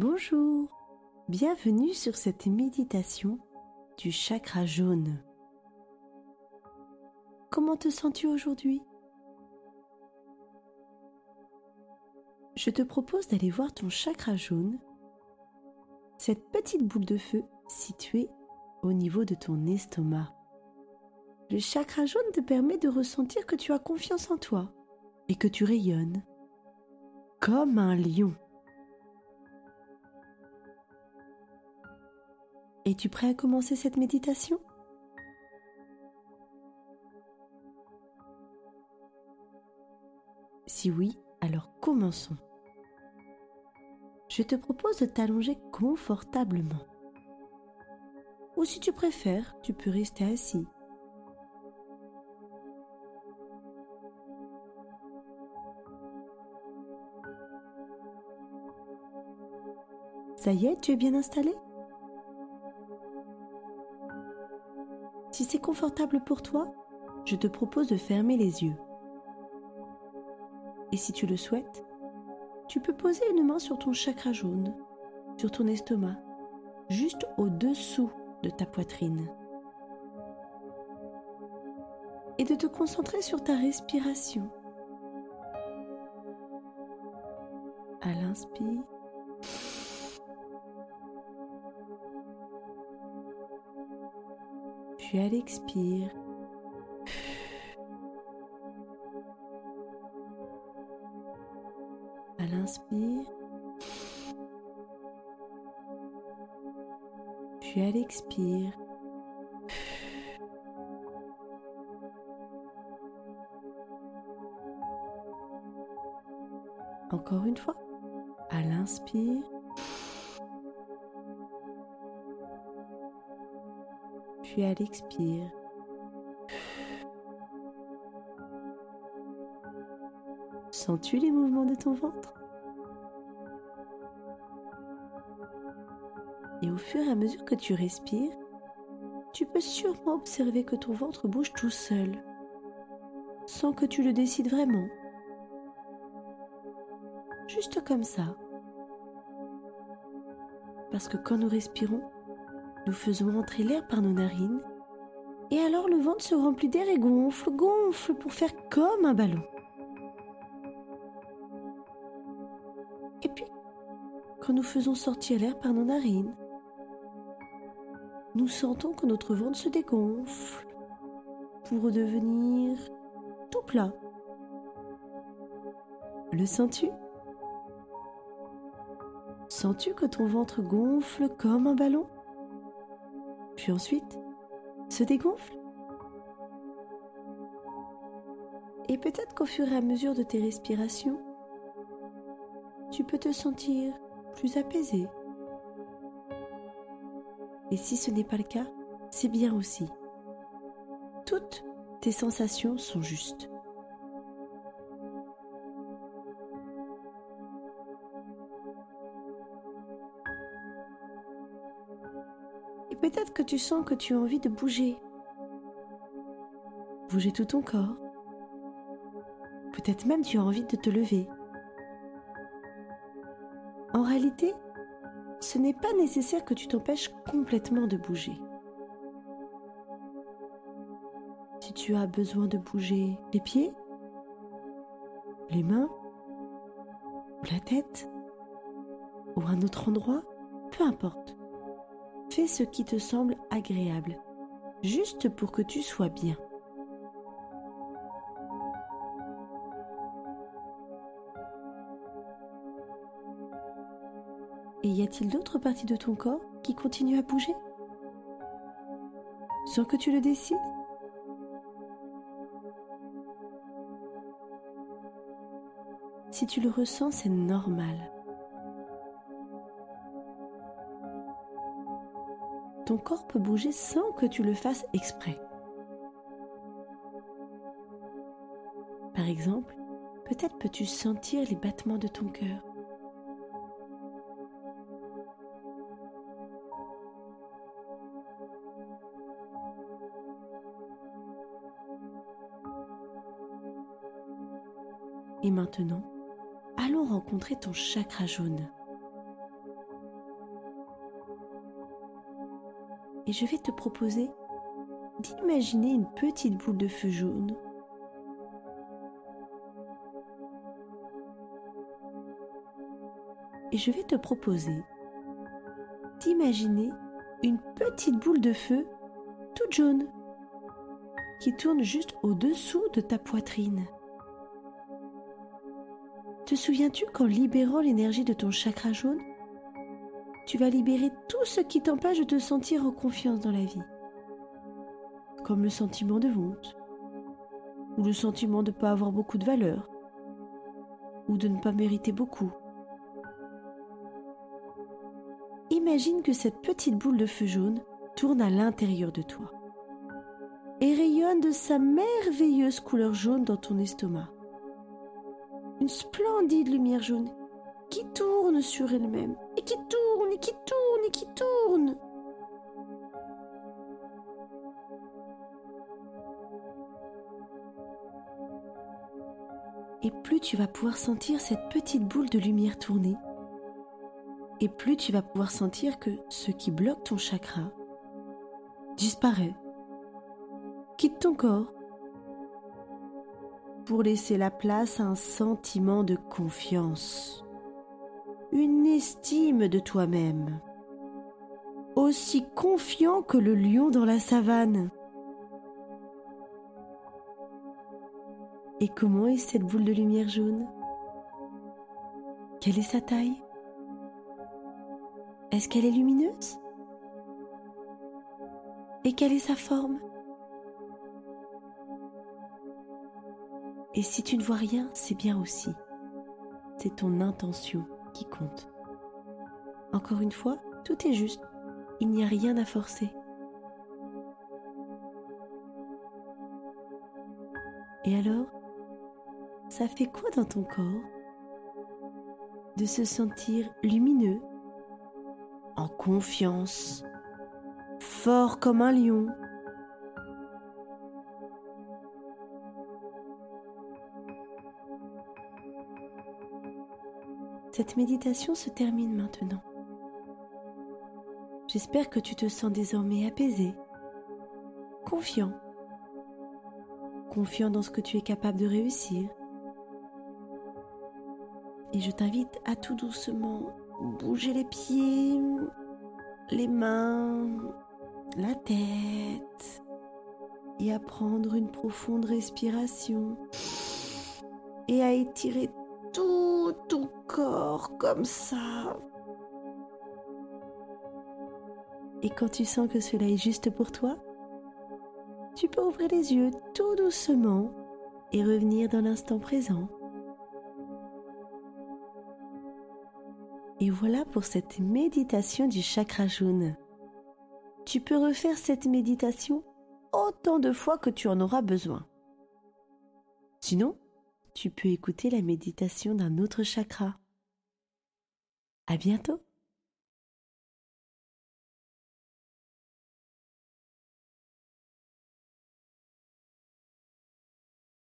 Bonjour, bienvenue sur cette méditation du chakra jaune. Comment te sens-tu aujourd'hui? Je te propose d'aller voir ton chakra jaune, cette petite boule de feu située au niveau de ton estomac. Le chakra jaune te permet de ressentir que tu as confiance en toi et que tu rayonnes comme un lion. Es-tu prêt à commencer cette méditation? Si oui, alors commençons. Je te propose de t'allonger confortablement. Ou si tu préfères, tu peux rester assis Ça y est, tu es bien installé? Si c'est confortable pour toi, je te propose de fermer les yeux. Et si tu le souhaites, tu peux poser une main sur ton chakra jaune, sur ton estomac, juste au-dessous de ta poitrine. Et de te concentrer sur ta respiration. À l'inspire, puis à l'expire. À l'inspire, puis à l'expire. Encore une fois, à l'inspire. Puis à l'expire. Sens-tu les mouvements de ton ventre? Et au fur et à mesure que tu respires, tu peux sûrement observer que ton ventre bouge tout seul, sans que tu le décides vraiment. Juste comme ça. Parce que quand nous respirons, nous faisons entrer l'air par nos narines et alors le ventre se remplit d'air et gonfle, gonfle pour faire comme un ballon. Et puis, quand nous faisons sortir l'air par nos narines, nous sentons que notre ventre se dégonfle pour redevenir tout plat. Le sens-tu? Sens-tu que ton ventre gonfle comme un ballon? Ensuite se dégonfle. Et peut-être qu'au fur et à mesure de tes respirations, tu peux te sentir plus apaisé. Et si ce n'est pas le cas, c'est bien aussi. Toutes tes sensations sont justes. Peut-être que tu sens que tu as envie de bouger. Bouger tout ton corps. Peut-être même tu as envie de te lever. En réalité, ce n'est pas nécessaire que tu t'empêches complètement de bouger. Si tu as besoin de bouger les pieds, les mains, la tête, ou un autre endroit, peu importe. Fais ce qui te semble agréable, juste pour que tu sois bien. Et y a-t-il d'autres parties de ton corps qui continuent à bouger? Sans que tu le décides? Si tu le ressens, c'est normal. Ton corps peut bouger sans que tu le fasses exprès. Par exemple, peut-être peux-tu sentir les battements de ton cœur. Et maintenant, allons rencontrer ton chakra jaune. Et je vais te proposer d'imaginer une petite boule de feu jaune. Et je vais te proposer d'imaginer une petite boule de feu toute jaune qui tourne juste au-dessous de ta poitrine. Te souviens-tu qu'en libérant l'énergie de ton chakra jaune, tu vas libérer tout ce qui t'empêche de te sentir en confiance dans la vie Comme le sentiment de honte, ou le sentiment de ne pas avoir beaucoup de valeur, ou de ne pas mériter beaucoup. Imagine que cette petite boule de feu jaune tourne à l'intérieur de toi et rayonne de sa merveilleuse couleur jaune dans ton estomac une splendide lumière jaune qui tourne sur elle-même et qui tourne et qui tourne et qui tourne. Et plus tu vas pouvoir sentir cette petite boule de lumière tourner, et plus tu vas pouvoir sentir que ce qui bloque ton chakra disparaît, quitte ton corps pour laisser la place à un sentiment de confiance, une estime de toi-même, aussi confiant que le lion dans la savane. Et comment est cette boule de lumière jaune? Quelle est sa taille? Est-ce qu'elle est lumineuse? Et quelle est sa forme? Et si tu ne vois rien, c'est bien aussi. C'est ton intention qui compte. Encore une fois, tout est juste. Il n'y a rien à forcer. Et alors, ça fait quoi dans ton corps de se sentir lumineux, en confiance, fort comme un lion Cette méditation se termine maintenant. J'espère que tu te sens désormais apaisé, confiant, confiant dans ce que tu es capable de réussir. Et je t'invite à tout doucement bouger les pieds, les mains, la tête et à prendre une profonde respiration et à étirer tout ton corps comme ça. Et quand tu sens que cela est juste pour toi, tu peux ouvrir les yeux tout doucement et revenir dans l'instant présent. Et voilà pour cette méditation du chakra jaune. Tu peux refaire cette méditation autant de fois que tu en auras besoin. Sinon, tu peux écouter la méditation d'un autre chakra. À bientôt!